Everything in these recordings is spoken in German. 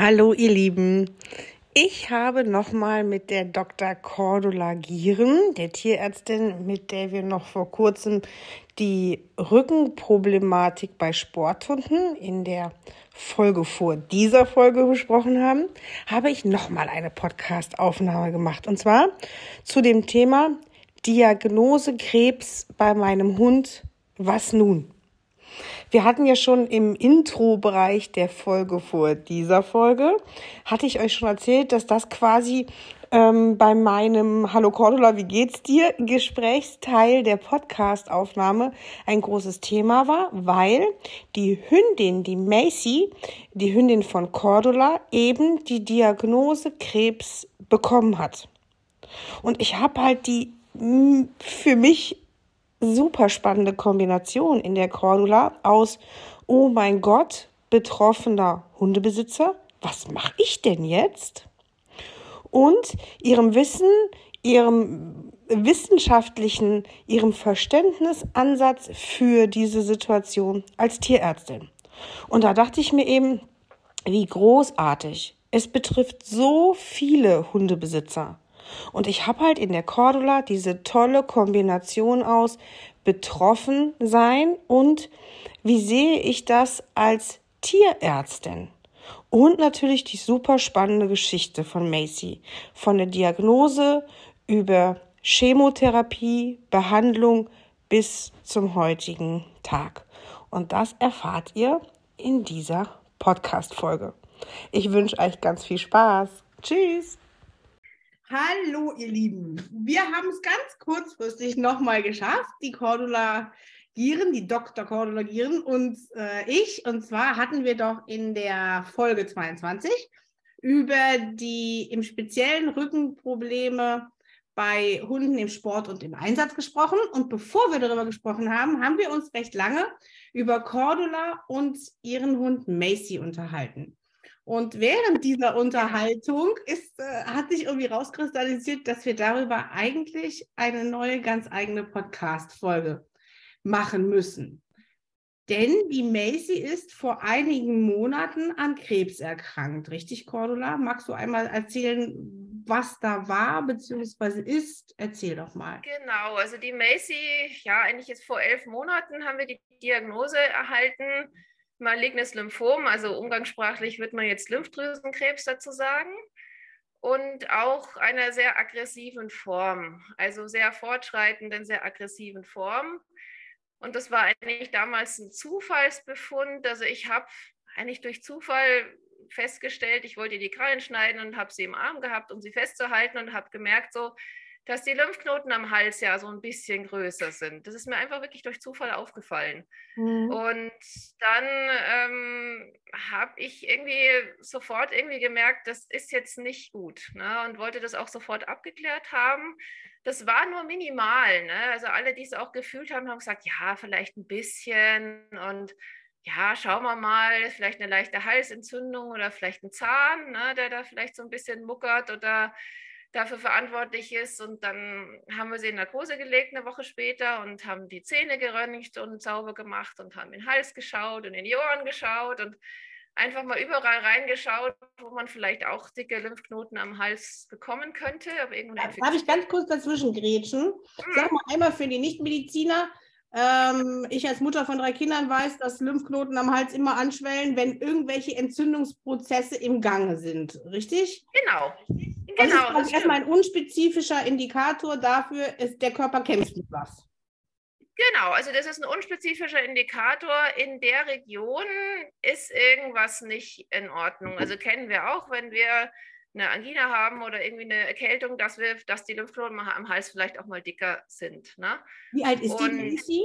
Hallo ihr Lieben. Ich habe nochmal mit der Dr. Cordula Gieren, der Tierärztin, mit der wir noch vor kurzem die Rückenproblematik bei Sporthunden in der Folge vor dieser Folge besprochen haben, habe ich nochmal eine Podcast-Aufnahme gemacht. Und zwar zu dem Thema Diagnose Krebs bei meinem Hund. Was nun? Wir hatten ja schon im Intro-Bereich der Folge vor dieser Folge, hatte ich euch schon erzählt, dass das quasi ähm, bei meinem Hallo Cordula, wie geht's dir? Gesprächsteil der Podcast-Aufnahme ein großes Thema war, weil die Hündin, die Macy, die Hündin von Cordula, eben die Diagnose Krebs bekommen hat. Und ich habe halt die für mich super spannende Kombination in der Cordula aus, oh mein Gott, betroffener Hundebesitzer, was mache ich denn jetzt? Und ihrem Wissen, ihrem wissenschaftlichen, ihrem Verständnisansatz für diese Situation als Tierärztin. Und da dachte ich mir eben, wie großartig. Es betrifft so viele Hundebesitzer. Und ich habe halt in der Cordula diese tolle Kombination aus betroffen sein und wie sehe ich das als Tierärztin? Und natürlich die super spannende Geschichte von Macy. Von der Diagnose über Chemotherapie, Behandlung bis zum heutigen Tag. Und das erfahrt ihr in dieser Podcast-Folge. Ich wünsche euch ganz viel Spaß. Tschüss! Hallo, ihr Lieben. Wir haben es ganz kurzfristig nochmal geschafft. Die Cordula Gieren, die Dr. Cordula Gieren und äh, ich. Und zwar hatten wir doch in der Folge 22 über die im speziellen Rückenprobleme bei Hunden im Sport und im Einsatz gesprochen. Und bevor wir darüber gesprochen haben, haben wir uns recht lange über Cordula und ihren Hund Macy unterhalten. Und während dieser Unterhaltung ist, äh, hat sich irgendwie rauskristallisiert, dass wir darüber eigentlich eine neue, ganz eigene Podcast-Folge machen müssen. Denn die Macy ist vor einigen Monaten an Krebs erkrankt. Richtig, Cordula? Magst du einmal erzählen, was da war bzw. ist? Erzähl doch mal. Genau, also die Macy, ja, eigentlich jetzt vor elf Monaten haben wir die Diagnose erhalten malignes Lymphom, also umgangssprachlich wird man jetzt Lymphdrüsenkrebs dazu sagen. Und auch einer sehr aggressiven Form, also sehr fortschreitenden, sehr aggressiven Form. Und das war eigentlich damals ein Zufallsbefund. Also ich habe eigentlich durch Zufall festgestellt, ich wollte die Krallen schneiden und habe sie im Arm gehabt, um sie festzuhalten und habe gemerkt, so, dass die Lymphknoten am Hals ja so ein bisschen größer sind. Das ist mir einfach wirklich durch Zufall aufgefallen. Mhm. Und dann ähm, habe ich irgendwie sofort irgendwie gemerkt, das ist jetzt nicht gut ne? und wollte das auch sofort abgeklärt haben. Das war nur minimal. Ne? Also alle, die es auch gefühlt haben, haben gesagt, ja, vielleicht ein bisschen und ja, schauen wir mal, vielleicht eine leichte Halsentzündung oder vielleicht ein Zahn, ne, der da vielleicht so ein bisschen muckert oder dafür verantwortlich ist. Und dann haben wir sie in Narkose gelegt eine Woche später und haben die Zähne geröntgt und sauber gemacht und haben in den Hals geschaut und in die Ohren geschaut und einfach mal überall reingeschaut, wo man vielleicht auch dicke Lymphknoten am Hals bekommen könnte. Aber Darf ich ganz kurz dazwischen grätschen? Mhm. Sag mal einmal für die Nichtmediziner, ähm, ich als Mutter von drei Kindern weiß, dass Lymphknoten am Hals immer anschwellen, wenn irgendwelche Entzündungsprozesse im Gange sind. Richtig? Genau. Genau. Das ist erstmal ein unspezifischer Indikator dafür, ist, der Körper kämpft mit was. Genau, also das ist ein unspezifischer Indikator. In der Region ist irgendwas nicht in Ordnung. Also kennen wir auch, wenn wir eine Angina haben oder irgendwie eine Erkältung, dass, wir, dass die Lymphknoten am Hals vielleicht auch mal dicker sind. Ne? Wie alt ist Und die Macy?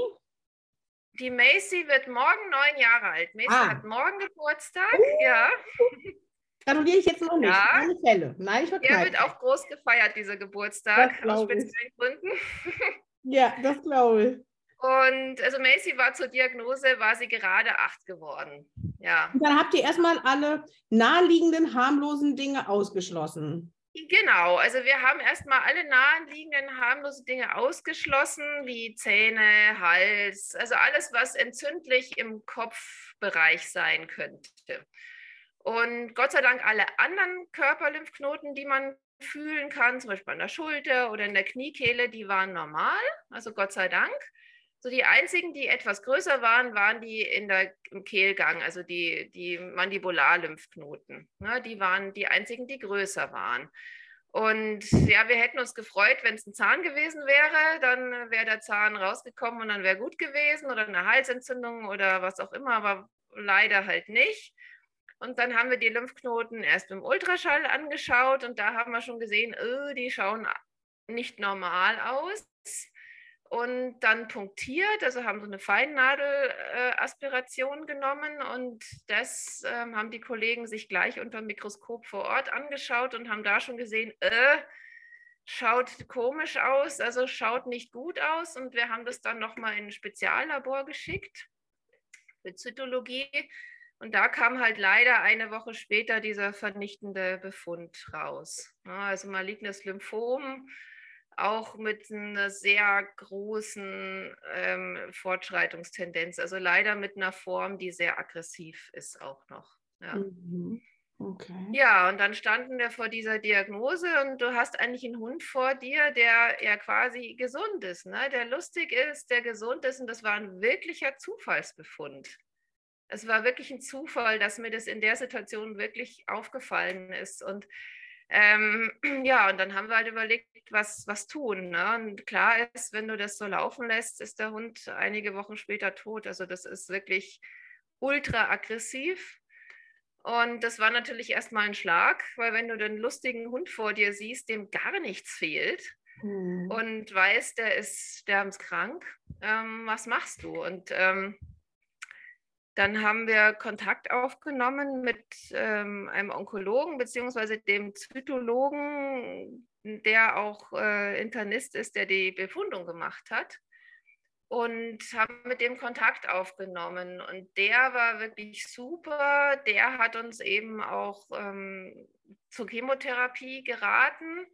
Die Macy wird morgen neun Jahre alt. Macy ah. hat morgen Geburtstag, uh. ja. Gratuliere ich jetzt noch nicht. Ja. Keine Fälle. Nein, ich Er wird auch groß gefeiert, dieser Geburtstag, aus speziellen Gründen. ja, das glaube ich. Und also Macy war zur Diagnose, war sie gerade acht geworden. Ja. Und dann habt ihr erstmal alle naheliegenden, harmlosen Dinge ausgeschlossen. Genau, also wir haben erstmal alle naheliegenden, harmlosen Dinge ausgeschlossen, wie Zähne, Hals, also alles, was entzündlich im Kopfbereich sein könnte. Und Gott sei Dank alle anderen Körperlymphknoten, die man fühlen kann, zum Beispiel an der Schulter oder in der Kniekehle, die waren normal, also Gott sei Dank. So die einzigen, die etwas größer waren, waren die in der, im Kehlgang, also die, die Mandibularlymphknoten. Ne, die waren die einzigen, die größer waren. Und ja, wir hätten uns gefreut, wenn es ein Zahn gewesen wäre, dann wäre der Zahn rausgekommen und dann wäre gut gewesen oder eine Halsentzündung oder was auch immer, aber leider halt nicht. Und dann haben wir die Lymphknoten erst im Ultraschall angeschaut und da haben wir schon gesehen, oh, die schauen nicht normal aus. Und dann punktiert, also haben so eine Feinnadelaspiration äh, genommen und das äh, haben die Kollegen sich gleich unter dem Mikroskop vor Ort angeschaut und haben da schon gesehen, äh, schaut komisch aus, also schaut nicht gut aus. Und wir haben das dann nochmal in ein Speziallabor geschickt für Zytologie. Und da kam halt leider eine Woche später dieser vernichtende Befund raus. Also malignes Lymphom, auch mit einer sehr großen ähm, Fortschreitungstendenz. Also leider mit einer Form, die sehr aggressiv ist auch noch. Ja. Mhm. Okay. Ja, und dann standen wir vor dieser Diagnose und du hast eigentlich einen Hund vor dir, der ja quasi gesund ist, ne? der lustig ist, der gesund ist und das war ein wirklicher Zufallsbefund es war wirklich ein Zufall, dass mir das in der Situation wirklich aufgefallen ist. Und ähm, ja, und dann haben wir halt überlegt, was, was tun. Ne? Und klar ist, wenn du das so laufen lässt, ist der Hund einige Wochen später tot. Also das ist wirklich ultra aggressiv. Und das war natürlich erstmal ein Schlag, weil wenn du den lustigen Hund vor dir siehst, dem gar nichts fehlt mhm. und weißt, der ist sterbenskrank, ähm, was machst du? Und ähm, dann haben wir Kontakt aufgenommen mit ähm, einem Onkologen bzw. dem Zytologen, der auch äh, Internist ist, der die Befundung gemacht hat. Und haben mit dem Kontakt aufgenommen. Und der war wirklich super. Der hat uns eben auch ähm, zur Chemotherapie geraten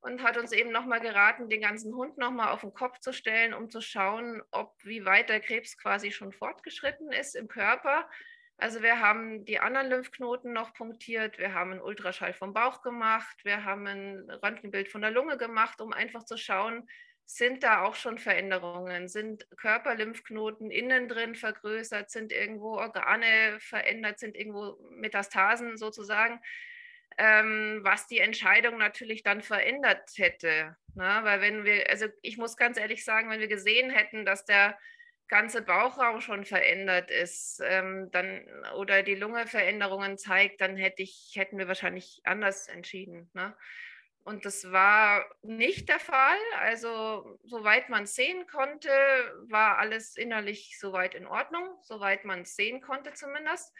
und hat uns eben nochmal geraten, den ganzen Hund nochmal auf den Kopf zu stellen, um zu schauen, ob wie weit der Krebs quasi schon fortgeschritten ist im Körper. Also wir haben die anderen Lymphknoten noch punktiert, wir haben einen Ultraschall vom Bauch gemacht, wir haben ein Röntgenbild von der Lunge gemacht, um einfach zu schauen, sind da auch schon Veränderungen, sind Körperlymphknoten innen drin vergrößert, sind irgendwo Organe verändert, sind irgendwo Metastasen sozusagen ähm, was die Entscheidung natürlich dann verändert hätte. Ne? Weil wenn wir, also ich muss ganz ehrlich sagen, wenn wir gesehen hätten, dass der ganze Bauchraum schon verändert ist, ähm, dann oder die Lunge Veränderungen zeigt, dann hätte ich, hätten wir wahrscheinlich anders entschieden. Ne? Und das war nicht der Fall. Also, soweit man sehen konnte, war alles innerlich soweit in Ordnung, soweit man sehen konnte zumindest.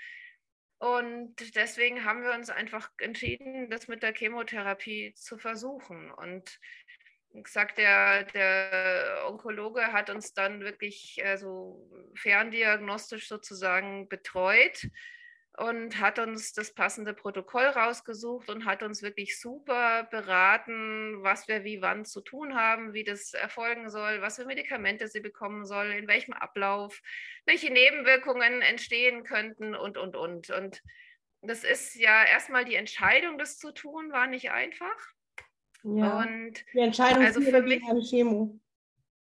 Und deswegen haben wir uns einfach entschieden, das mit der Chemotherapie zu versuchen. Und gesagt, der, der Onkologe hat uns dann wirklich also ferndiagnostisch sozusagen betreut und hat uns das passende Protokoll rausgesucht und hat uns wirklich super beraten, was wir wie wann zu tun haben, wie das erfolgen soll, was für Medikamente sie bekommen soll, in welchem Ablauf, welche Nebenwirkungen entstehen könnten und, und, und. Und das ist ja erstmal die Entscheidung, das zu tun, war nicht einfach. Ja, und die Entscheidung also für mich, Chemo.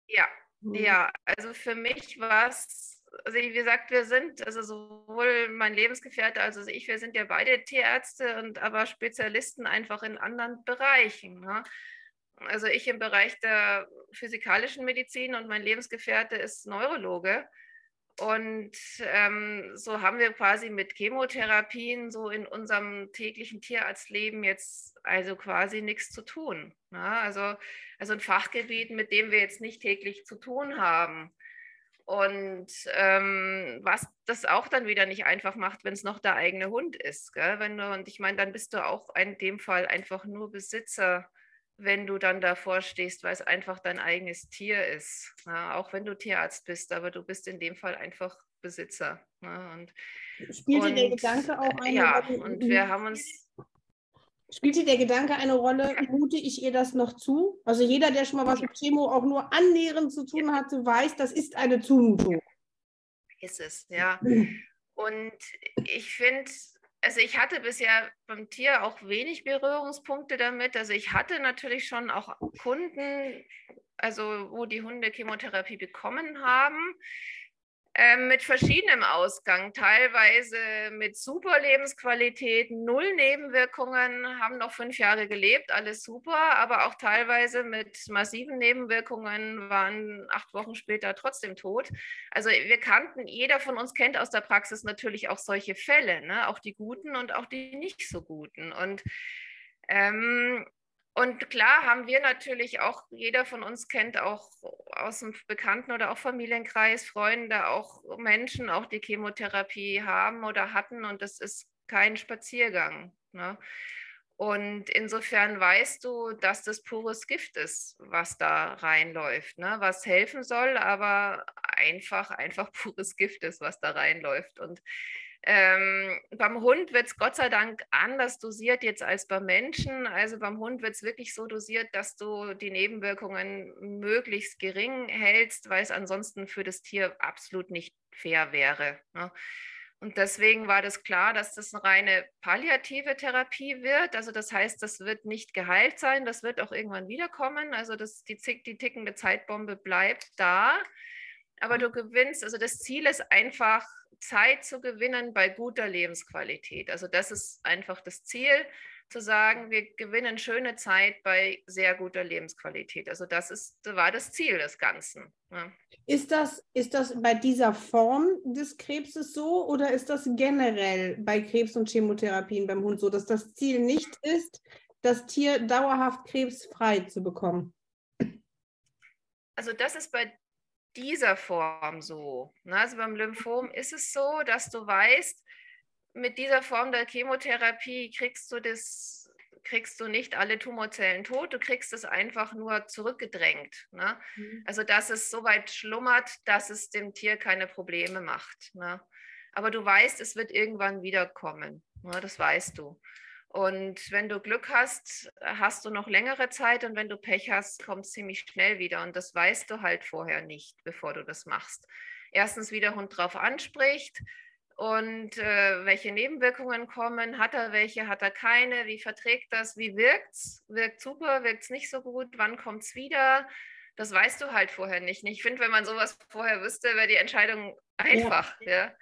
Ja, mhm. ja, also für mich war es also wie gesagt, wir sind, also sowohl mein Lebensgefährte als auch ich, wir sind ja beide Tierärzte und aber Spezialisten einfach in anderen Bereichen. Ne? Also ich im Bereich der physikalischen Medizin und mein Lebensgefährte ist Neurologe. Und ähm, so haben wir quasi mit Chemotherapien so in unserem täglichen Tierarztleben jetzt also quasi nichts zu tun. Ne? Also, also ein Fachgebiet, mit dem wir jetzt nicht täglich zu tun haben. Und ähm, was das auch dann wieder nicht einfach macht, wenn es noch der eigene Hund ist. Gell? Wenn du, und ich meine, dann bist du auch in dem Fall einfach nur Besitzer, wenn du dann davor stehst, weil es einfach dein eigenes Tier ist. Ja? Auch wenn du Tierarzt bist, aber du bist in dem Fall einfach Besitzer. Ja? Und, Spielte und, der Gedanke auch eine Ja, und wir haben uns Spielte der Gedanke eine Rolle, mute ich ihr das noch zu? Also jeder, der schon mal was mit Chemo auch nur annähernd zu tun hatte, weiß, das ist eine Zumutung. Ist es, ja. Und ich finde, also ich hatte bisher beim Tier auch wenig Berührungspunkte damit. Also ich hatte natürlich schon auch Kunden, also wo die Hunde Chemotherapie bekommen haben. Ähm, mit verschiedenem Ausgang, teilweise mit super Lebensqualität, null Nebenwirkungen, haben noch fünf Jahre gelebt, alles super, aber auch teilweise mit massiven Nebenwirkungen, waren acht Wochen später trotzdem tot. Also wir kannten, jeder von uns kennt aus der Praxis natürlich auch solche Fälle, ne? auch die guten und auch die nicht so guten. Und ähm, und klar haben wir natürlich auch, jeder von uns kennt auch aus dem Bekannten- oder auch Familienkreis Freunde, auch Menschen, auch die Chemotherapie haben oder hatten und das ist kein Spaziergang. Ne? Und insofern weißt du, dass das pures Gift ist, was da reinläuft, ne? was helfen soll, aber einfach, einfach pures Gift ist, was da reinläuft. Und ähm, beim Hund wird es Gott sei Dank anders dosiert jetzt als beim Menschen. Also beim Hund wird es wirklich so dosiert, dass du die Nebenwirkungen möglichst gering hältst, weil es ansonsten für das Tier absolut nicht fair wäre. Ne? Und deswegen war das klar, dass das eine reine palliative Therapie wird. Also das heißt, das wird nicht geheilt sein, das wird auch irgendwann wiederkommen. Also das, die, die tickende Zeitbombe bleibt da. Aber du gewinnst, also das Ziel ist einfach, Zeit zu gewinnen bei guter Lebensqualität. Also das ist einfach das Ziel, zu sagen, wir gewinnen schöne Zeit bei sehr guter Lebensqualität. Also das ist, war das Ziel des Ganzen. Ja. Ist, das, ist das bei dieser Form des Krebses so oder ist das generell bei Krebs und Chemotherapien beim Hund so, dass das Ziel nicht ist, das Tier dauerhaft krebsfrei zu bekommen? Also das ist bei dieser Form so. Ne? Also beim Lymphom ist es so, dass du weißt, mit dieser Form der Chemotherapie kriegst du das, kriegst du nicht alle Tumorzellen tot, du kriegst es einfach nur zurückgedrängt. Ne? Mhm. Also dass es so weit schlummert, dass es dem Tier keine Probleme macht. Ne? Aber du weißt, es wird irgendwann wiederkommen. Ne? Das weißt du. Und wenn du Glück hast, hast du noch längere Zeit und wenn du Pech hast, kommt es ziemlich schnell wieder. Und das weißt du halt vorher nicht, bevor du das machst. Erstens, wie der Hund drauf anspricht und äh, welche Nebenwirkungen kommen. Hat er welche, hat er keine? Wie verträgt das? Wie wirkt es? Wirkt super, wirkt es nicht so gut? Wann kommt es wieder? Das weißt du halt vorher nicht. Ich finde, wenn man sowas vorher wüsste, wäre die Entscheidung einfach. Ja. ja.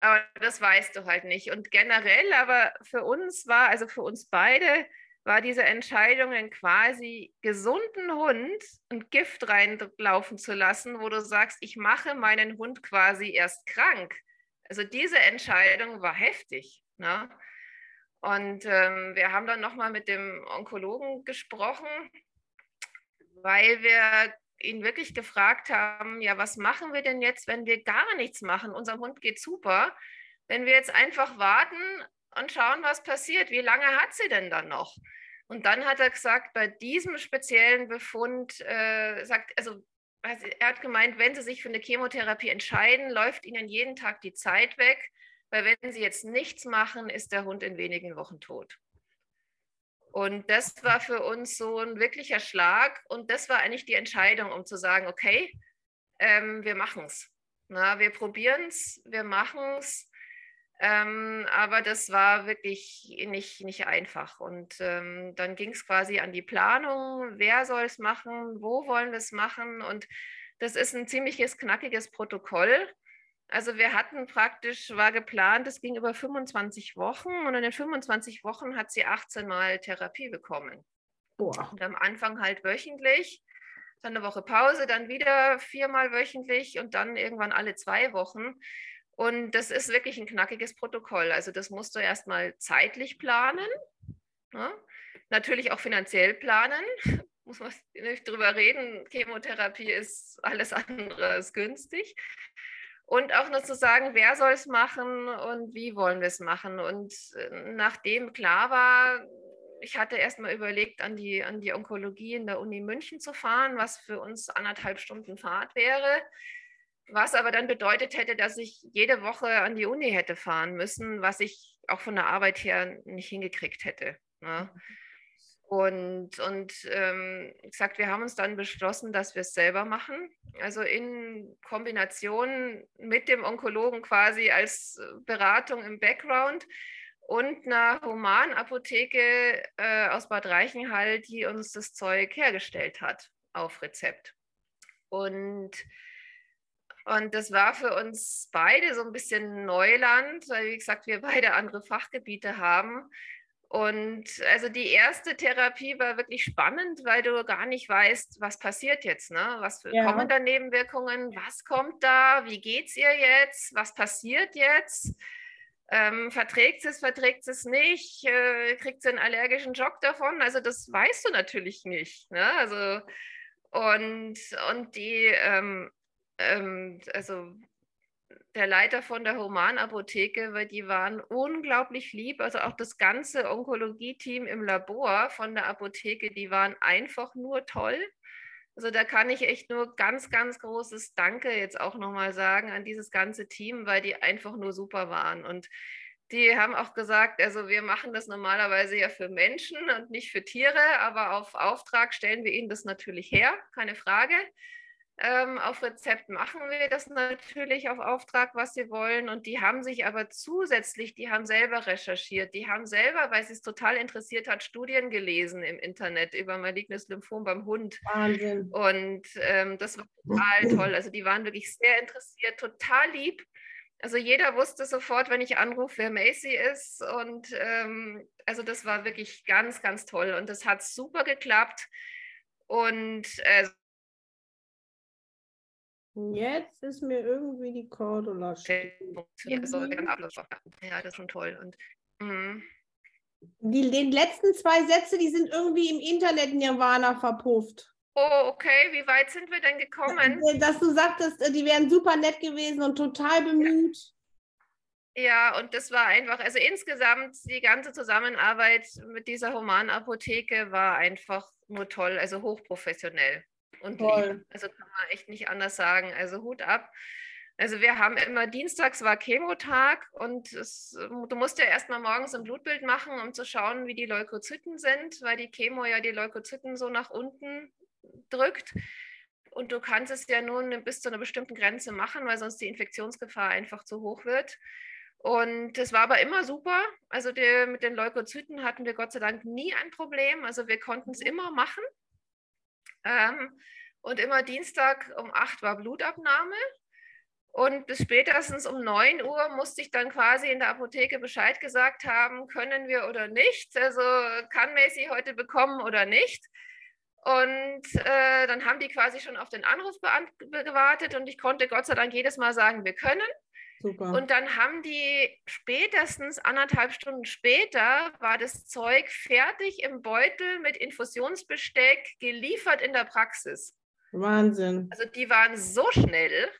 Aber das weißt du halt nicht. Und generell, aber für uns war, also für uns beide, war diese Entscheidung, einen quasi gesunden Hund und Gift reinlaufen zu lassen, wo du sagst, ich mache meinen Hund quasi erst krank. Also diese Entscheidung war heftig. Ne? Und ähm, wir haben dann nochmal mit dem Onkologen gesprochen, weil wir ihn wirklich gefragt haben, ja, was machen wir denn jetzt, wenn wir gar nichts machen? Unser Hund geht super. Wenn wir jetzt einfach warten und schauen, was passiert, wie lange hat sie denn dann noch? Und dann hat er gesagt, bei diesem speziellen Befund, äh, sagt, also, er hat gemeint, wenn Sie sich für eine Chemotherapie entscheiden, läuft Ihnen jeden Tag die Zeit weg, weil wenn Sie jetzt nichts machen, ist der Hund in wenigen Wochen tot. Und das war für uns so ein wirklicher Schlag. Und das war eigentlich die Entscheidung, um zu sagen, okay, ähm, wir machen es. Wir probieren es, wir machen es. Ähm, aber das war wirklich nicht, nicht einfach. Und ähm, dann ging es quasi an die Planung, wer soll es machen, wo wollen wir es machen. Und das ist ein ziemliches knackiges Protokoll. Also wir hatten praktisch, war geplant, es ging über 25 Wochen und in den 25 Wochen hat sie 18 Mal Therapie bekommen. Boah. Und am Anfang halt wöchentlich, dann eine Woche Pause, dann wieder viermal wöchentlich und dann irgendwann alle zwei Wochen. Und das ist wirklich ein knackiges Protokoll. Also das musst du erstmal zeitlich planen, ne? natürlich auch finanziell planen. Muss man nicht drüber reden, Chemotherapie ist alles andere als günstig. Und auch nur zu sagen, wer soll es machen und wie wollen wir es machen. Und äh, nachdem klar war, ich hatte erst mal überlegt, an die, an die Onkologie in der Uni München zu fahren, was für uns anderthalb Stunden Fahrt wäre. Was aber dann bedeutet hätte, dass ich jede Woche an die Uni hätte fahren müssen, was ich auch von der Arbeit her nicht hingekriegt hätte. Ne? Mhm. Und, und ähm, gesagt, wir haben uns dann beschlossen, dass wir es selber machen. Also in Kombination mit dem Onkologen quasi als Beratung im Background. und einer Humanapotheke äh, aus Bad Reichenhall, die uns das Zeug hergestellt hat auf Rezept. Und, und das war für uns beide so ein bisschen Neuland, weil, wie gesagt, wir beide andere Fachgebiete haben. Und also die erste Therapie war wirklich spannend, weil du gar nicht weißt, was passiert jetzt, ne? Was ja. kommen da Nebenwirkungen? Was kommt da? Wie geht's ihr jetzt? Was passiert jetzt? Ähm, verträgt es, verträgt es nicht? Äh, kriegt sie einen allergischen Schock davon? Also das weißt du natürlich nicht. Ne? Also und, und die, ähm, ähm, also der Leiter von der Humanapotheke, weil die waren unglaublich lieb. Also auch das ganze Onkologie-Team im Labor von der Apotheke, die waren einfach nur toll. Also da kann ich echt nur ganz, ganz großes Danke jetzt auch nochmal sagen an dieses ganze Team, weil die einfach nur super waren. Und die haben auch gesagt, also wir machen das normalerweise ja für Menschen und nicht für Tiere, aber auf Auftrag stellen wir ihnen das natürlich her, keine Frage. Ähm, auf Rezept machen wir das natürlich auf Auftrag, was sie wollen. Und die haben sich aber zusätzlich, die haben selber recherchiert, die haben selber, weil sie es total interessiert hat, Studien gelesen im Internet über malignes Lymphom beim Hund. Wahnsinn. Und ähm, das war total toll. Also die waren wirklich sehr interessiert, total lieb. Also jeder wusste sofort, wenn ich anrufe, wer Macy ist. Und ähm, also das war wirklich ganz, ganz toll. Und das hat super geklappt. Und äh, Jetzt ist mir irgendwie die Cordula Ja, das ist toll. Und, mm. die, die letzten zwei Sätze, die sind irgendwie im Internet Nirvana verpufft. Oh, okay. Wie weit sind wir denn gekommen? Dass du sagtest, äh, die wären super nett gewesen und total bemüht. Ja. ja, und das war einfach, also insgesamt die ganze Zusammenarbeit mit dieser Humanapotheke war einfach nur toll, also hochprofessionell und Toll. lieb. Also kann man echt nicht anders sagen. Also Hut ab. Also wir haben immer Dienstags war Chemotag und es, du musst ja erstmal morgens ein Blutbild machen, um zu schauen, wie die Leukozyten sind, weil die Chemo ja die Leukozyten so nach unten drückt. Und du kannst es ja nur bis zu einer bestimmten Grenze machen, weil sonst die Infektionsgefahr einfach zu hoch wird. Und das war aber immer super. Also die, mit den Leukozyten hatten wir Gott sei Dank nie ein Problem. Also wir konnten es immer machen. Ähm, und immer Dienstag um 8 war Blutabnahme. Und bis spätestens um 9 Uhr musste ich dann quasi in der Apotheke Bescheid gesagt haben, können wir oder nicht. Also kann Macy heute bekommen oder nicht. Und äh, dann haben die quasi schon auf den Anruf gewartet und ich konnte Gott sei Dank jedes Mal sagen, wir können. Super. Und dann haben die spätestens anderthalb Stunden später war das Zeug fertig im Beutel mit Infusionsbesteck geliefert in der Praxis. Wahnsinn. Also die waren so schnell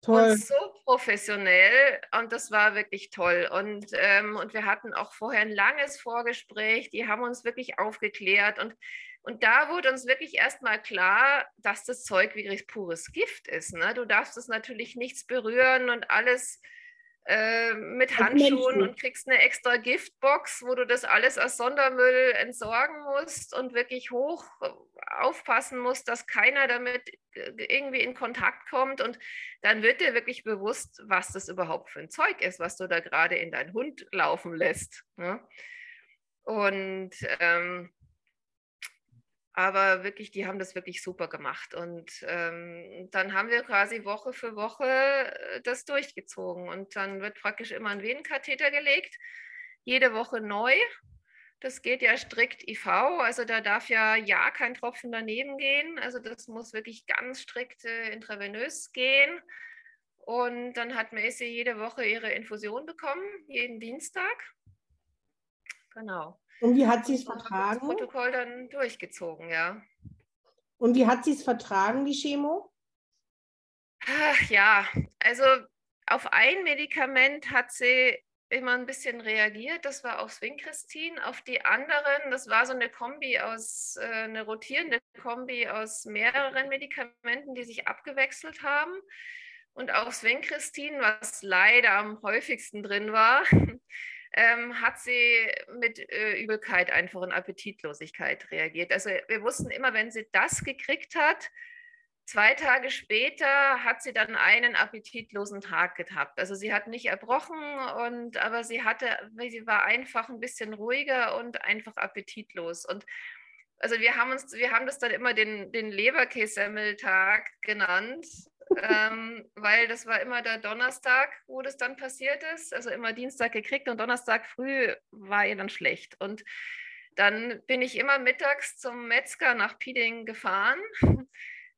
toll. und so professionell und das war wirklich toll. Und, ähm, und wir hatten auch vorher ein langes Vorgespräch, die haben uns wirklich aufgeklärt und und da wurde uns wirklich erstmal klar, dass das Zeug wirklich pures Gift ist. Ne? Du darfst es natürlich nichts berühren und alles äh, mit Handschuhen und kriegst eine extra Giftbox, wo du das alles als Sondermüll entsorgen musst und wirklich hoch äh, aufpassen musst, dass keiner damit äh, irgendwie in Kontakt kommt. Und dann wird dir wirklich bewusst, was das überhaupt für ein Zeug ist, was du da gerade in deinen Hund laufen lässt. Ne? Und ähm, aber wirklich, die haben das wirklich super gemacht. Und ähm, dann haben wir quasi Woche für Woche äh, das durchgezogen. Und dann wird praktisch immer ein Venenkatheter gelegt, jede Woche neu. Das geht ja strikt IV, also da darf ja ja kein Tropfen daneben gehen. Also das muss wirklich ganz strikt äh, intravenös gehen. Und dann hat Macy jede Woche ihre Infusion bekommen, jeden Dienstag. Genau. Und wie hat sie es vertragen? Das Protokoll dann durchgezogen, ja. Und wie hat sie es vertragen, die Chemo? Ach, ja, also auf ein Medikament hat sie immer ein bisschen reagiert. Das war auf Swinkristin. Auf die anderen, das war so eine Kombi aus, äh, eine rotierende Kombi aus mehreren Medikamenten, die sich abgewechselt haben. Und auf Swinkristin, was leider am häufigsten drin war, ähm, hat sie mit äh, Übelkeit einfach und Appetitlosigkeit reagiert. Also wir wussten immer, wenn sie das gekriegt hat, Zwei Tage später hat sie dann einen appetitlosen Tag gehabt. Also sie hat nicht erbrochen, und, aber sie hatte, sie war einfach ein bisschen ruhiger und einfach appetitlos. Und also wir haben uns, wir haben das dann immer den, den Leberkässemmeltag genannt, ähm, weil das war immer der Donnerstag, wo das dann passiert ist. Also immer Dienstag gekriegt und Donnerstag früh war ihr dann schlecht. Und dann bin ich immer mittags zum Metzger nach Pieding gefahren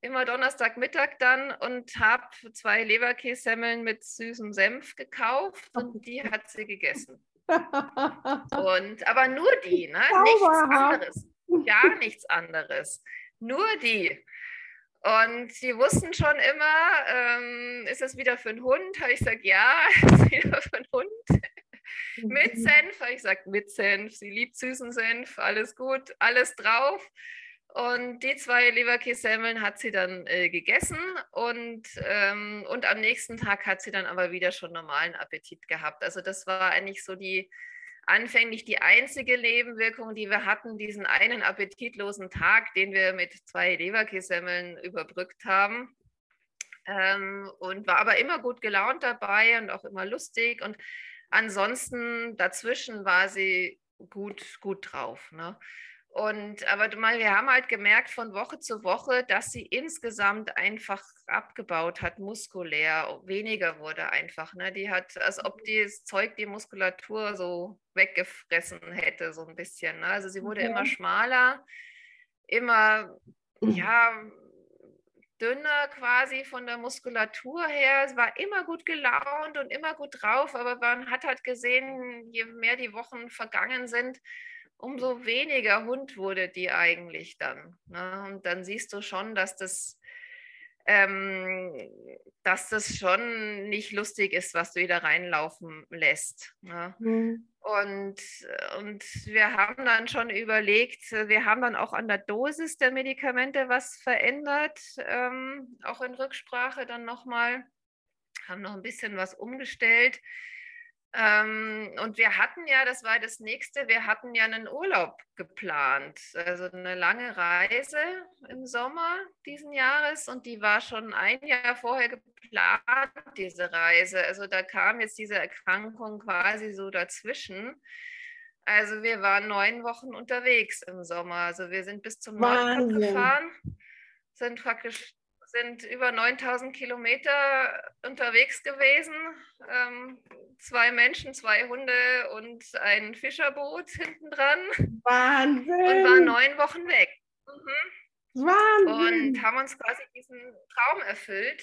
immer Donnerstagmittag dann und habe zwei Leberkässemmeln mit süßem Senf gekauft und die hat sie gegessen. und aber nur die, ne? nichts anderes, gar nichts anderes, nur die. Und sie wussten schon immer, ähm, ist es wieder für einen Hund? Habe ich gesagt, ja, ist wieder für einen Hund. mit mhm. Senf, habe ich gesagt, mit Senf. Sie liebt süßen Senf, alles gut, alles drauf. Und die zwei Leberkässemmeln hat sie dann äh, gegessen und, ähm, und am nächsten Tag hat sie dann aber wieder schon normalen Appetit gehabt. Also das war eigentlich so die anfänglich die einzige Nebenwirkung, die wir hatten, diesen einen appetitlosen Tag, den wir mit zwei Leberkässemmeln überbrückt haben. Ähm, und war aber immer gut gelaunt dabei und auch immer lustig. Und ansonsten dazwischen war sie gut, gut drauf. Ne? Und aber wir haben halt gemerkt von Woche zu Woche, dass sie insgesamt einfach abgebaut hat, muskulär, weniger wurde einfach. Ne? Die hat, als ob mhm. das Zeug die Muskulatur so weggefressen hätte, so ein bisschen. Ne? Also sie wurde okay. immer schmaler, immer, mhm. ja, dünner quasi von der Muskulatur her. Es war immer gut gelaunt und immer gut drauf, aber man hat halt gesehen, je mehr die Wochen vergangen sind, umso weniger Hund wurde die eigentlich dann. Ne? Und dann siehst du schon, dass das, ähm, dass das schon nicht lustig ist, was du wieder reinlaufen lässt. Ne? Mhm. Und, und wir haben dann schon überlegt, wir haben dann auch an der Dosis der Medikamente was verändert, ähm, auch in Rücksprache dann nochmal, haben noch ein bisschen was umgestellt. Ähm, und wir hatten ja, das war das nächste, wir hatten ja einen Urlaub geplant, also eine lange Reise im Sommer diesen Jahres und die war schon ein Jahr vorher geplant, diese Reise. Also da kam jetzt diese Erkrankung quasi so dazwischen. Also wir waren neun Wochen unterwegs im Sommer. Also wir sind bis zum Nordkap gefahren, sind praktisch sind über 9000 Kilometer unterwegs gewesen. Ähm, zwei Menschen, zwei Hunde und ein Fischerboot hinten dran. Wahnsinn! Und waren neun Wochen weg. Mhm. Wahnsinn! Und haben uns quasi diesen Traum erfüllt.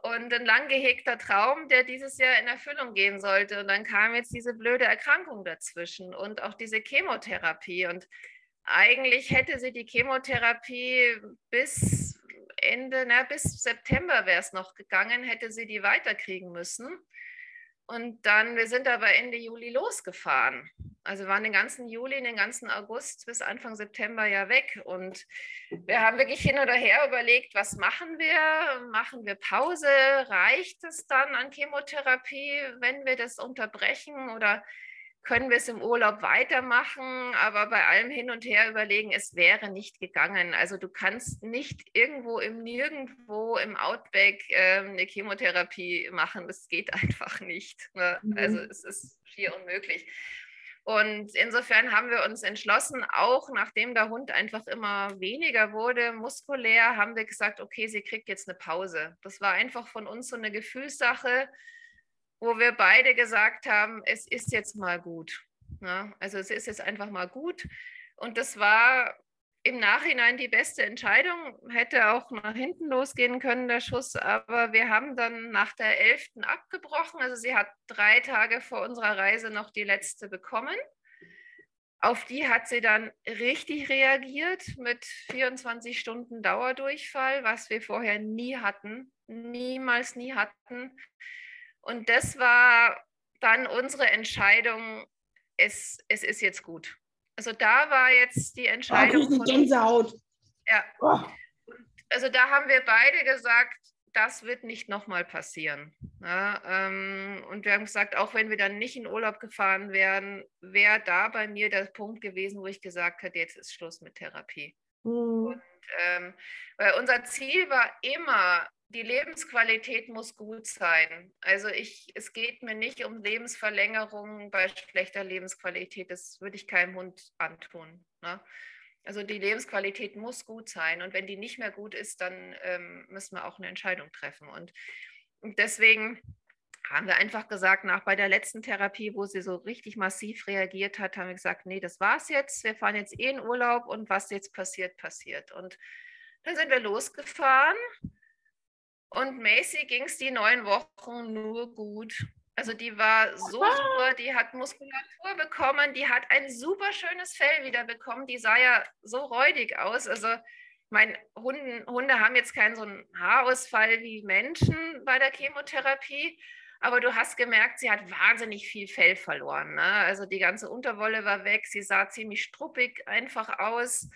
Und ein lang gehegter Traum, der dieses Jahr in Erfüllung gehen sollte. Und dann kam jetzt diese blöde Erkrankung dazwischen und auch diese Chemotherapie. Und eigentlich hätte sie die Chemotherapie bis Ende, na, bis September wäre es noch gegangen, hätte sie die weiterkriegen müssen. Und dann, wir sind aber Ende Juli losgefahren. Also waren den ganzen Juli, den ganzen August bis Anfang September ja weg. Und wir haben wirklich hin oder her überlegt, was machen wir? Machen wir Pause? Reicht es dann an Chemotherapie, wenn wir das unterbrechen? Oder können wir es im Urlaub weitermachen, aber bei allem hin und her überlegen, es wäre nicht gegangen. Also du kannst nicht irgendwo im Nirgendwo im Outback äh, eine Chemotherapie machen. Das geht einfach nicht. Ne? Mhm. Also es ist schier unmöglich. Und insofern haben wir uns entschlossen, auch nachdem der Hund einfach immer weniger wurde, muskulär, haben wir gesagt, okay, sie kriegt jetzt eine Pause. Das war einfach von uns so eine Gefühlssache wo wir beide gesagt haben, es ist jetzt mal gut. Ja, also es ist jetzt einfach mal gut. Und das war im Nachhinein die beste Entscheidung. Hätte auch nach hinten losgehen können, der Schuss. Aber wir haben dann nach der 11. abgebrochen. Also sie hat drei Tage vor unserer Reise noch die letzte bekommen. Auf die hat sie dann richtig reagiert mit 24 Stunden Dauerdurchfall, was wir vorher nie hatten, niemals nie hatten. Und das war dann unsere Entscheidung, es, es ist jetzt gut. Also da war jetzt die Entscheidung. Oh, von, Gänsehaut. Ja. Oh. Also da haben wir beide gesagt, das wird nicht nochmal passieren. Ja, ähm, und wir haben gesagt, auch wenn wir dann nicht in Urlaub gefahren wären, wäre da bei mir der Punkt gewesen, wo ich gesagt hätte, jetzt ist Schluss mit Therapie. Mhm. Und, ähm, weil unser Ziel war immer, die Lebensqualität muss gut sein. Also ich, es geht mir nicht um Lebensverlängerung bei schlechter Lebensqualität. Das würde ich keinem Hund antun. Ne? Also die Lebensqualität muss gut sein. Und wenn die nicht mehr gut ist, dann ähm, müssen wir auch eine Entscheidung treffen. Und, deswegen haben wir einfach gesagt, nach bei der letzten Therapie, wo sie so richtig massiv reagiert hat, haben wir gesagt, nee, das war's jetzt. Wir fahren jetzt eh in Urlaub und was jetzt passiert, passiert. Und dann sind wir losgefahren und Macy ging es die neun Wochen nur gut. Also die war so super, die hat Muskulatur bekommen, die hat ein super schönes Fell wieder bekommen. Die sah ja so räudig aus. Also mein Hunden, Hunde haben jetzt keinen so einen Haarausfall wie Menschen bei der Chemotherapie, aber du hast gemerkt, sie hat wahnsinnig viel Fell verloren. Ne? Also die ganze Unterwolle war weg, sie sah ziemlich struppig einfach aus.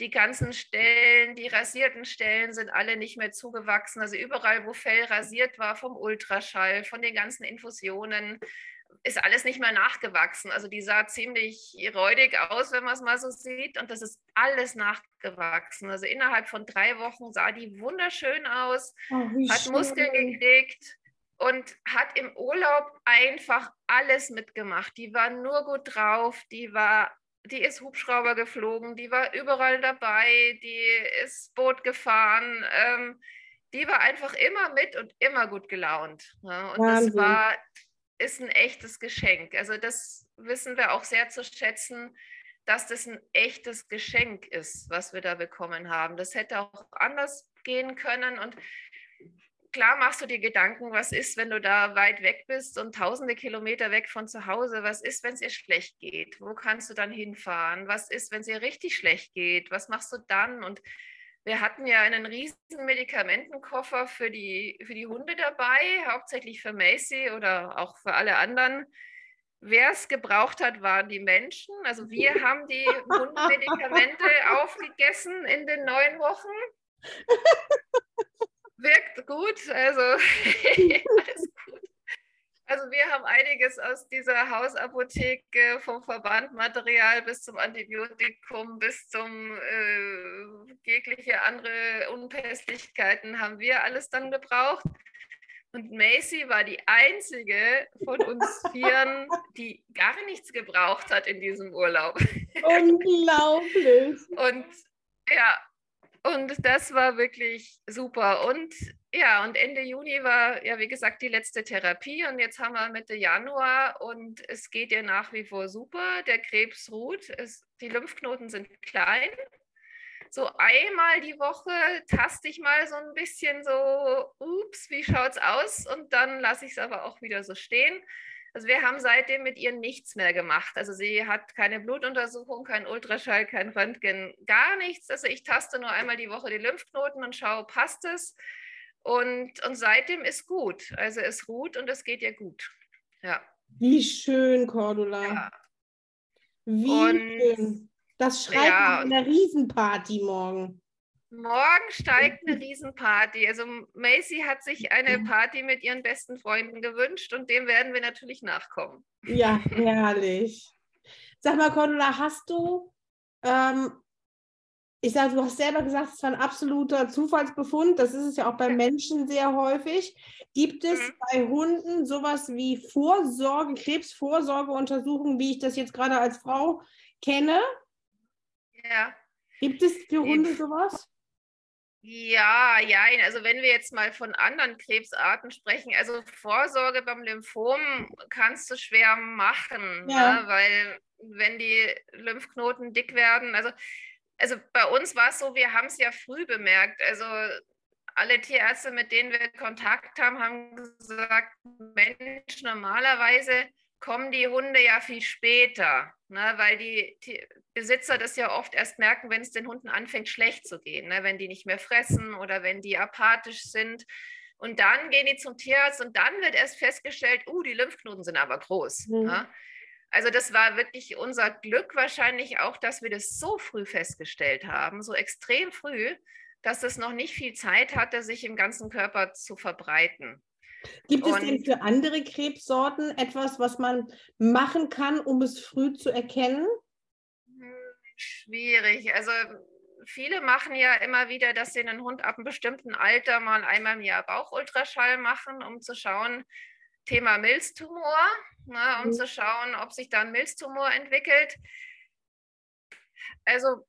Die ganzen Stellen, die rasierten Stellen sind alle nicht mehr zugewachsen. Also überall, wo Fell rasiert war vom Ultraschall, von den ganzen Infusionen, ist alles nicht mehr nachgewachsen. Also die sah ziemlich räudig aus, wenn man es mal so sieht. Und das ist alles nachgewachsen. Also innerhalb von drei Wochen sah die wunderschön aus, oh, hat schön. Muskeln gekriegt und hat im Urlaub einfach alles mitgemacht. Die war nur gut drauf, die war, die ist Hubschrauber geflogen, die war überall dabei, die ist Boot gefahren, ähm, die war einfach immer mit und immer gut gelaunt. Ne? Und Wahnsinn. das war, ist ein echtes Geschenk. Also das wissen wir auch sehr zu schätzen, dass das ein echtes Geschenk ist, was wir da bekommen haben. Das hätte auch anders gehen können und klar machst du dir Gedanken, was ist, wenn du da weit weg bist und tausende Kilometer weg von zu Hause? Was ist, wenn es ihr schlecht geht? Wo kannst du dann hinfahren? Was ist, wenn es ihr richtig schlecht geht? Was machst du dann? Und wir hatten ja einen riesen Medikamentenkoffer für die, für die Hunde dabei, hauptsächlich für Macy oder auch für alle anderen. Wer es gebraucht hat, waren die Menschen. Also wir haben die Hundemedikamente aufgegessen in den neun Wochen gut. Also alles gut. Also wir haben einiges aus dieser Hausapotheke vom Verbandmaterial bis zum Antibiotikum bis zum äh, jegliche andere Unpässlichkeiten haben wir alles dann gebraucht. Und Macy war die einzige von uns Vieren, die gar nichts gebraucht hat in diesem Urlaub. Unglaublich. Und ja, und das war wirklich super. Und ja, und Ende Juni war ja, wie gesagt, die letzte Therapie. Und jetzt haben wir Mitte Januar und es geht ihr nach wie vor super. Der Krebs ruht. Es, die Lymphknoten sind klein. So einmal die Woche taste ich mal so ein bisschen so, ups, wie schaut's aus? Und dann lasse ich es aber auch wieder so stehen. Also wir haben seitdem mit ihr nichts mehr gemacht. Also sie hat keine Blutuntersuchung, kein Ultraschall, kein Röntgen, gar nichts. Also ich taste nur einmal die Woche die Lymphknoten und schaue, passt es. Und, und seitdem ist gut. Also es ruht und es geht ihr gut. Ja. Wie schön, Cordula. Ja. Wie und, schön. Das schreit ja, nach einer Riesenparty morgen. Morgen steigt eine Riesenparty. Also Macy hat sich eine Party mit ihren besten Freunden gewünscht und dem werden wir natürlich nachkommen. Ja, herrlich. Sag mal, Cordula, hast du, ähm, ich sage, du hast selber gesagt, es war ein absoluter Zufallsbefund. Das ist es ja auch bei Menschen sehr häufig. Gibt es mhm. bei Hunden sowas wie Vorsorge, Krebsvorsorgeuntersuchungen, wie ich das jetzt gerade als Frau kenne? Ja. Gibt es für Hunde sowas? Ja, ja, also wenn wir jetzt mal von anderen Krebsarten sprechen, also Vorsorge beim Lymphom kannst du schwer machen, ja. ne? weil wenn die Lymphknoten dick werden, also, also bei uns war es so, wir haben es ja früh bemerkt, also alle Tierärzte, mit denen wir Kontakt haben, haben gesagt, Mensch, normalerweise kommen die Hunde ja viel später, ne, weil die, die, Besitzer das ja oft erst merken, wenn es den Hunden anfängt schlecht zu gehen, ne, wenn die nicht mehr fressen oder wenn die apathisch sind. Und dann gehen die zum Tierarzt und dann wird erst festgestellt, uh, die Lymphknoten sind aber groß. Mhm. Ne? Also das war wirklich unser Glück wahrscheinlich auch, dass wir das so früh festgestellt haben, so extrem früh, dass es noch nicht viel Zeit hatte, sich im ganzen Körper zu verbreiten. Gibt es denn für andere Krebssorten etwas, was man machen kann, um es früh zu erkennen? Hm, schwierig. Also viele machen ja immer wieder, dass sie einen Hund ab einem bestimmten Alter mal einmal im Jahr Bauchultraschall machen, um zu schauen, Thema Milztumor, ne, um mhm. zu schauen, ob sich da ein Milztumor entwickelt. Also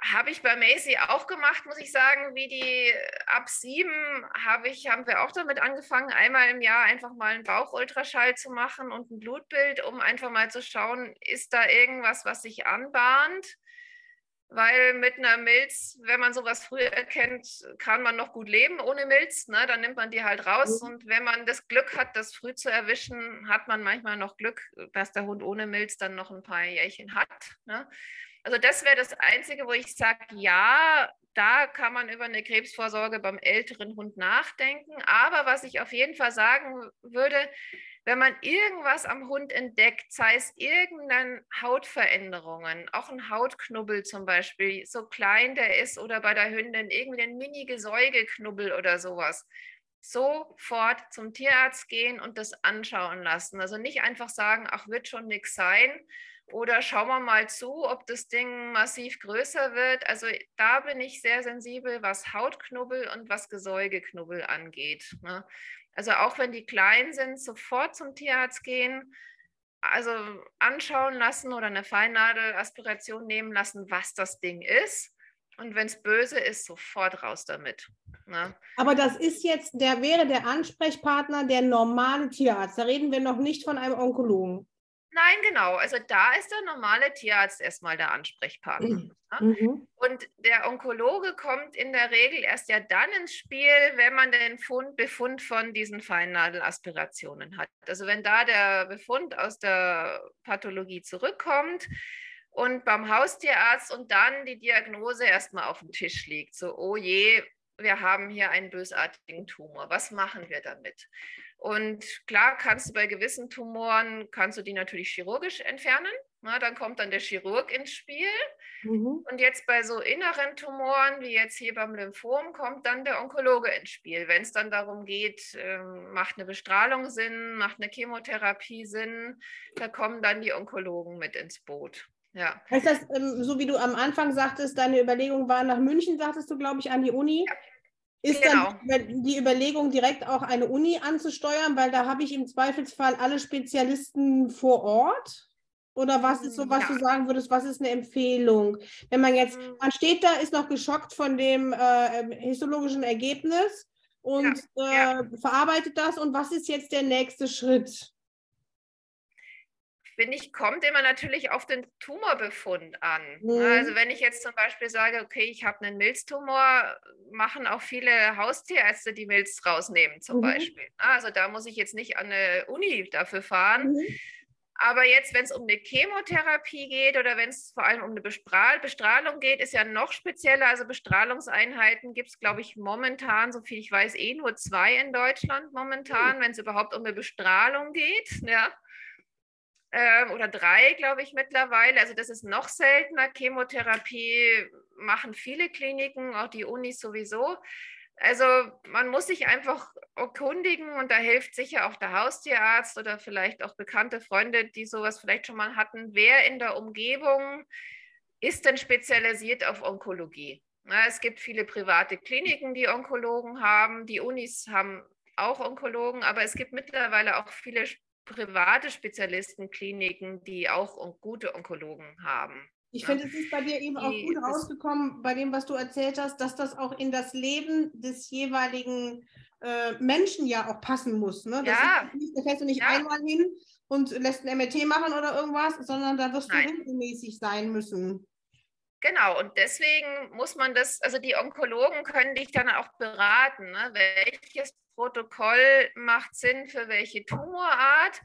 habe ich bei Macy auch gemacht, muss ich sagen, wie die ab sieben habe ich, haben wir auch damit angefangen, einmal im Jahr einfach mal einen Bauchultraschall zu machen und ein Blutbild, um einfach mal zu schauen, ist da irgendwas, was sich anbahnt. Weil mit einer Milz, wenn man sowas früh erkennt, kann man noch gut leben ohne Milz. Ne? Dann nimmt man die halt raus. Mhm. Und wenn man das Glück hat, das früh zu erwischen, hat man manchmal noch Glück, dass der Hund ohne Milz dann noch ein paar Jährchen hat. Ne? Also das wäre das Einzige, wo ich sage, ja, da kann man über eine Krebsvorsorge beim älteren Hund nachdenken. Aber was ich auf jeden Fall sagen würde, wenn man irgendwas am Hund entdeckt, sei es irgendeine Hautveränderungen, auch ein Hautknubbel zum Beispiel, so klein der ist oder bei der Hündin irgendwie ein Mini-Gesäugeknubbel oder sowas, sofort zum Tierarzt gehen und das anschauen lassen. Also nicht einfach sagen, ach, wird schon nichts sein, oder schauen wir mal zu, ob das Ding massiv größer wird. Also da bin ich sehr sensibel, was Hautknubbel und was Gesäugeknubbel angeht. Ne? Also auch wenn die klein sind, sofort zum Tierarzt gehen, also anschauen lassen oder eine Feinnadelaspiration nehmen lassen, was das Ding ist. Und wenn es böse ist, sofort raus damit. Ne? Aber das ist jetzt, der wäre der Ansprechpartner der normale Tierarzt. Da reden wir noch nicht von einem Onkologen. Nein, genau. Also da ist der normale Tierarzt erstmal der Ansprechpartner. Mhm. mhm. Und der Onkologe kommt in der Regel erst ja dann ins Spiel, wenn man den Fund, Befund von diesen Feinnadelaspirationen hat. Also wenn da der Befund aus der Pathologie zurückkommt und beim Haustierarzt und dann die Diagnose erstmal auf dem Tisch liegt. So, oh je, wir haben hier einen bösartigen Tumor. Was machen wir damit? Und klar kannst du bei gewissen Tumoren, kannst du die natürlich chirurgisch entfernen. Na, dann kommt dann der Chirurg ins Spiel. Mhm. Und jetzt bei so inneren Tumoren, wie jetzt hier beim Lymphom, kommt dann der Onkologe ins Spiel. Wenn es dann darum geht, ähm, macht eine Bestrahlung Sinn, macht eine Chemotherapie Sinn, da kommen dann die Onkologen mit ins Boot. Ja. Heißt das, ähm, so wie du am Anfang sagtest, deine Überlegung war nach München, sagtest du, glaube ich, an die Uni? Ja. Ist genau. dann die Überlegung, direkt auch eine Uni anzusteuern, weil da habe ich im Zweifelsfall alle Spezialisten vor Ort? Oder was ist so, was ja. du sagen würdest, was ist eine Empfehlung? Wenn man jetzt, mhm. man steht da, ist noch geschockt von dem äh, histologischen Ergebnis und ja. Äh, verarbeitet das und was ist jetzt der nächste Schritt? Finde ich, kommt immer natürlich auf den Tumorbefund an. Mhm. Also wenn ich jetzt zum Beispiel sage, okay, ich habe einen Milztumor, machen auch viele Haustierärzte die Milz rausnehmen zum mhm. Beispiel. Also da muss ich jetzt nicht an eine Uni dafür fahren. Mhm. Aber jetzt, wenn es um eine Chemotherapie geht oder wenn es vor allem um eine Bestrahl Bestrahlung geht, ist ja noch spezieller. Also Bestrahlungseinheiten gibt es, glaube ich, momentan, so viel ich weiß, eh nur zwei in Deutschland momentan, mhm. wenn es überhaupt um eine Bestrahlung geht. Ja äh, oder drei, glaube ich, mittlerweile. Also das ist noch seltener. Chemotherapie machen viele Kliniken, auch die Unis sowieso. Also man muss sich einfach erkundigen und da hilft sicher auch der Haustierarzt oder vielleicht auch bekannte Freunde, die sowas vielleicht schon mal hatten. Wer in der Umgebung ist denn spezialisiert auf Onkologie? Na, es gibt viele private Kliniken, die Onkologen haben. Die Unis haben auch Onkologen, aber es gibt mittlerweile auch viele private Spezialistenkliniken, die auch gute Onkologen haben. Ich ja. finde, es ist bei dir eben auch gut rausgekommen, bei dem, was du erzählt hast, dass das auch in das Leben des jeweiligen äh, Menschen ja auch passen muss. Ne? Das ja. Nicht, da fährst du nicht ja. einmal hin und lässt ein MRT machen oder irgendwas, sondern da wirst Nein. du regelmäßig sein müssen. Genau, und deswegen muss man das, also die Onkologen können dich dann auch beraten, ne? welches Protokoll macht Sinn für welche Tumorart.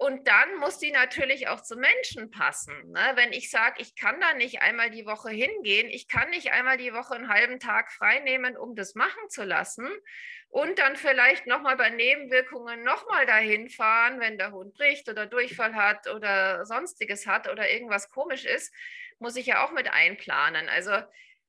Und dann muss die natürlich auch zum Menschen passen. Ne? Wenn ich sage, ich kann da nicht einmal die Woche hingehen, ich kann nicht einmal die Woche einen halben Tag frei nehmen, um das machen zu lassen und dann vielleicht nochmal bei Nebenwirkungen nochmal dahin fahren, wenn der Hund bricht oder Durchfall hat oder sonstiges hat oder irgendwas komisch ist, muss ich ja auch mit einplanen. Also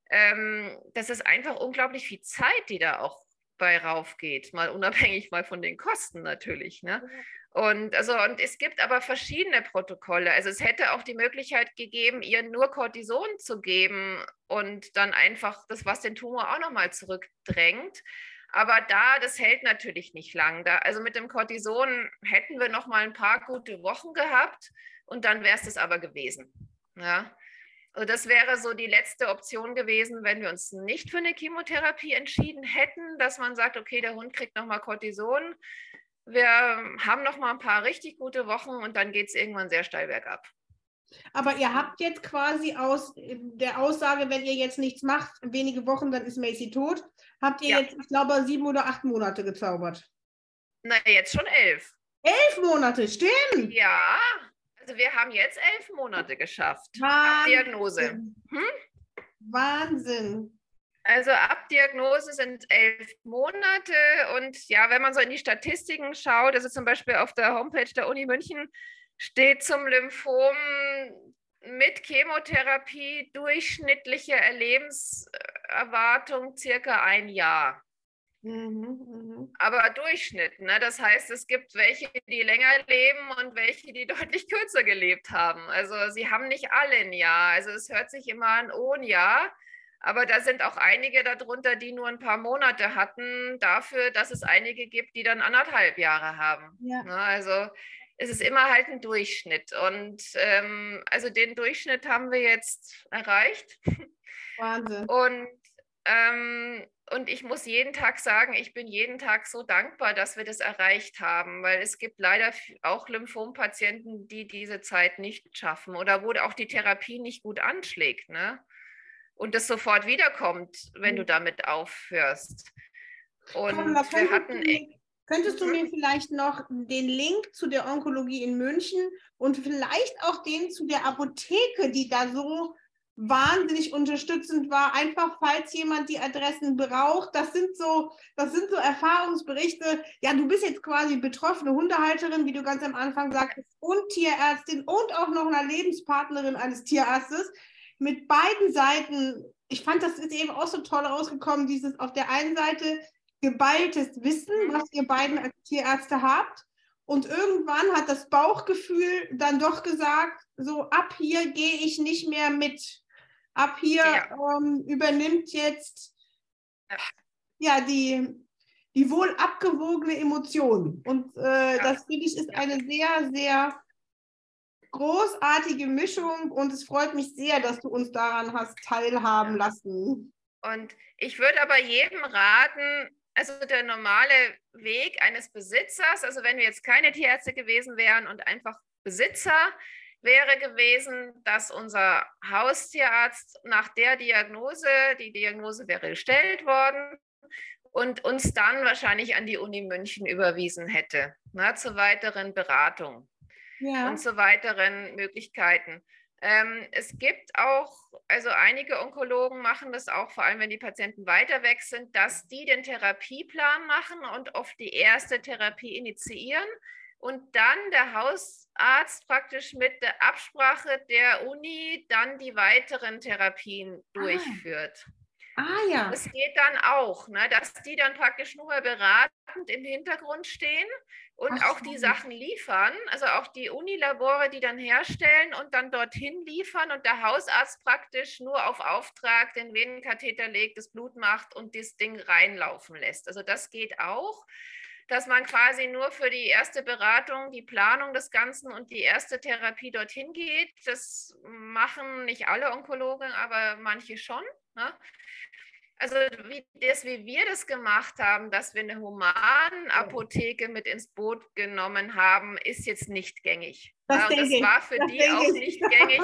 ähm, das ist einfach unglaublich viel Zeit, die da auch bei raufgeht, mal unabhängig mal von den Kosten natürlich. Ne? Und, also, und es gibt aber verschiedene Protokolle. Also es hätte auch die Möglichkeit gegeben, ihr nur Cortison zu geben und dann einfach das, was den Tumor auch nochmal zurückdrängt. Aber da, das hält natürlich nicht lang. Da, also mit dem Cortison hätten wir noch mal ein paar gute Wochen gehabt und dann wäre es das aber gewesen. Ja. Also das wäre so die letzte Option gewesen, wenn wir uns nicht für eine Chemotherapie entschieden hätten, dass man sagt, okay, der Hund kriegt noch mal Cortison. Wir haben noch mal ein paar richtig gute Wochen und dann geht es irgendwann sehr steil bergab. Aber ihr habt jetzt quasi aus der Aussage, wenn ihr jetzt nichts macht, wenige Wochen, dann ist Macy tot, habt ihr ja. jetzt, ich glaube, sieben oder acht Monate gezaubert. Na, jetzt schon elf. Elf Monate, stimmt. Ja, also wir haben jetzt elf Monate geschafft. Wahnsinn. Diagnose. Hm? Wahnsinn. Also ab Diagnose sind elf Monate und ja, wenn man so in die Statistiken schaut, also zum Beispiel auf der Homepage der Uni München steht zum Lymphom mit Chemotherapie durchschnittliche Lebenserwartung circa ein Jahr. Mhm, mhm, Aber Durchschnitt, ne? das heißt, es gibt welche, die länger leben und welche, die deutlich kürzer gelebt haben. Also sie haben nicht alle ein Jahr. Also es hört sich immer an, oh ein Jahr. Aber da sind auch einige darunter, die nur ein paar Monate hatten, dafür, dass es einige gibt, die dann anderthalb Jahre haben. Ja. Ne? Also es ist immer halt ein Durchschnitt. Und ähm, also den Durchschnitt haben wir jetzt erreicht. Wahnsinn. Und, ähm, und ich muss jeden Tag sagen, ich bin jeden Tag so dankbar, dass wir das erreicht haben, weil es gibt leider auch Lymphompatienten, die diese Zeit nicht schaffen oder wo auch die Therapie nicht gut anschlägt. Ne? Und das sofort wiederkommt, wenn du mhm. damit aufhörst. Und Komm, wir hatten. Könntest du mir vielleicht noch den Link zu der Onkologie in München und vielleicht auch den zu der Apotheke, die da so wahnsinnig unterstützend war, einfach falls jemand die Adressen braucht. Das sind so, das sind so Erfahrungsberichte. Ja, du bist jetzt quasi betroffene Hundehalterin, wie du ganz am Anfang sagtest, und Tierärztin und auch noch eine Lebenspartnerin eines Tierarztes. Mit beiden Seiten, ich fand, das ist eben auch so toll rausgekommen, dieses auf der einen Seite geballtes Wissen, was ihr beiden als Tierärzte habt. Und irgendwann hat das Bauchgefühl dann doch gesagt, so ab hier gehe ich nicht mehr mit. Ab hier ja. ähm, übernimmt jetzt ja die, die wohl abgewogene Emotion. Und äh, ja. das finde ich ist eine sehr, sehr großartige Mischung und es freut mich sehr, dass du uns daran hast teilhaben lassen. Und ich würde aber jedem raten, also der normale Weg eines Besitzers, also wenn wir jetzt keine Tierärzte gewesen wären und einfach Besitzer, wäre gewesen, dass unser Haustierarzt nach der Diagnose, die Diagnose wäre gestellt worden, und uns dann wahrscheinlich an die Uni München überwiesen hätte, na, zur weiteren Beratung ja. und zu weiteren Möglichkeiten. Ähm, es gibt auch, also einige Onkologen machen das auch, vor allem wenn die Patienten weiter weg sind, dass die den Therapieplan machen und oft die erste Therapie initiieren und dann der Hausarzt praktisch mit der Absprache der Uni dann die weiteren Therapien ah. durchführt. Ah ja. Das geht dann auch, ne, dass die dann praktisch nur beratend im Hintergrund stehen und Ach, auch die Sachen liefern, also auch die Unilabore, die dann herstellen und dann dorthin liefern und der Hausarzt praktisch nur auf Auftrag den Venenkatheter legt, das Blut macht und das Ding reinlaufen lässt. Also das geht auch dass man quasi nur für die erste Beratung, die Planung des Ganzen und die erste Therapie dorthin geht. Das machen nicht alle Onkologen, aber manche schon. Ne? Also wie, das, wie wir das gemacht haben, dass wir eine Human-Apotheke mit ins Boot genommen haben, ist jetzt nicht gängig. Das, ja, das war für das die auch ich. nicht gängig.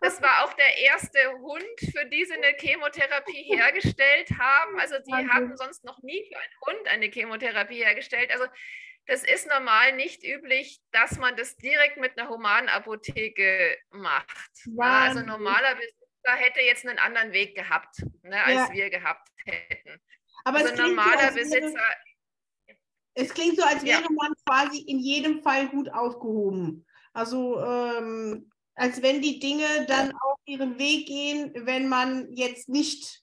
Das war auch der erste Hund, für die sie eine Chemotherapie hergestellt haben. Also die Wahnsinn. hatten sonst noch nie für einen Hund eine Chemotherapie hergestellt. Also das ist normal nicht üblich, dass man das direkt mit einer Human-Apotheke macht. Ja, also normalerweise hätte jetzt einen anderen Weg gehabt, ne, als ja. wir gehabt hätten. Aber also es normaler so, Besitzer. Wäre, es klingt so, als wäre ja. man quasi in jedem Fall gut aufgehoben. Also ähm, als wenn die Dinge dann auf ihren Weg gehen, wenn man jetzt nicht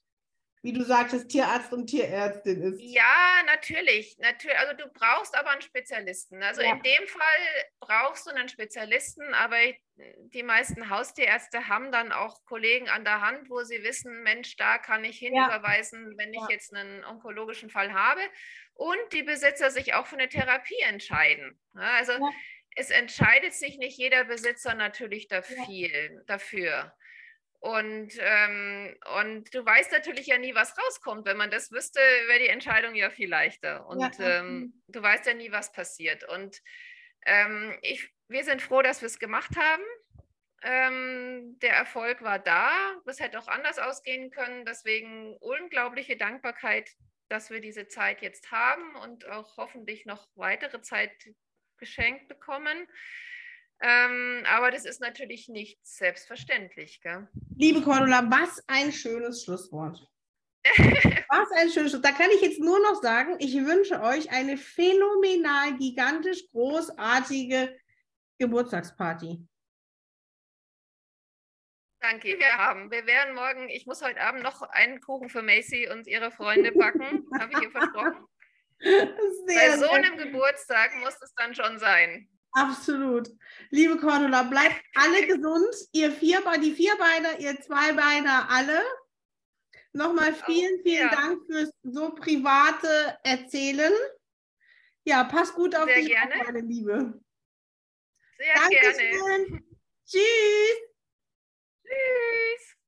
wie du sagtest, Tierarzt und Tierärztin ist. Ja, natürlich. natürlich. Also du brauchst aber einen Spezialisten. Also ja. in dem Fall brauchst du einen Spezialisten, aber die meisten Haustierärzte haben dann auch Kollegen an der Hand, wo sie wissen, Mensch, da kann ich hinüberweisen, ja. wenn ich ja. jetzt einen onkologischen Fall habe. Und die Besitzer sich auch für eine Therapie entscheiden. Also es entscheidet sich nicht jeder Besitzer natürlich dafür. dafür. Und, ähm, und du weißt natürlich ja nie, was rauskommt. Wenn man das wüsste, wäre die Entscheidung ja viel leichter. Und ja. ähm, du weißt ja nie, was passiert. Und ähm, ich, wir sind froh, dass wir es gemacht haben. Ähm, der Erfolg war da. Das hätte auch anders ausgehen können. Deswegen unglaubliche Dankbarkeit, dass wir diese Zeit jetzt haben und auch hoffentlich noch weitere Zeit geschenkt bekommen. Ähm, aber das ist natürlich nicht selbstverständlich. Gell? Liebe Cordula, was ein schönes Schlusswort. was ein schönes Schlusswort. Da kann ich jetzt nur noch sagen, ich wünsche euch eine phänomenal, gigantisch großartige Geburtstagsparty. Danke, wir haben. Wir werden morgen, ich muss heute Abend noch einen Kuchen für Macy und ihre Freunde backen, habe ich ihr versprochen. Sehr Bei so einem Geburtstag muss es dann schon sein. Absolut. Liebe Cordula, bleibt alle gesund. Ihr Vierbeiner, die Vierbeiner, ihr Zweibeiner, alle. Nochmal vielen, vielen ja. Dank fürs so private Erzählen. Ja, pass gut auf Sehr dich gerne. Meine Liebe. Sehr Dankeschön. gerne. Tschüss. Tschüss.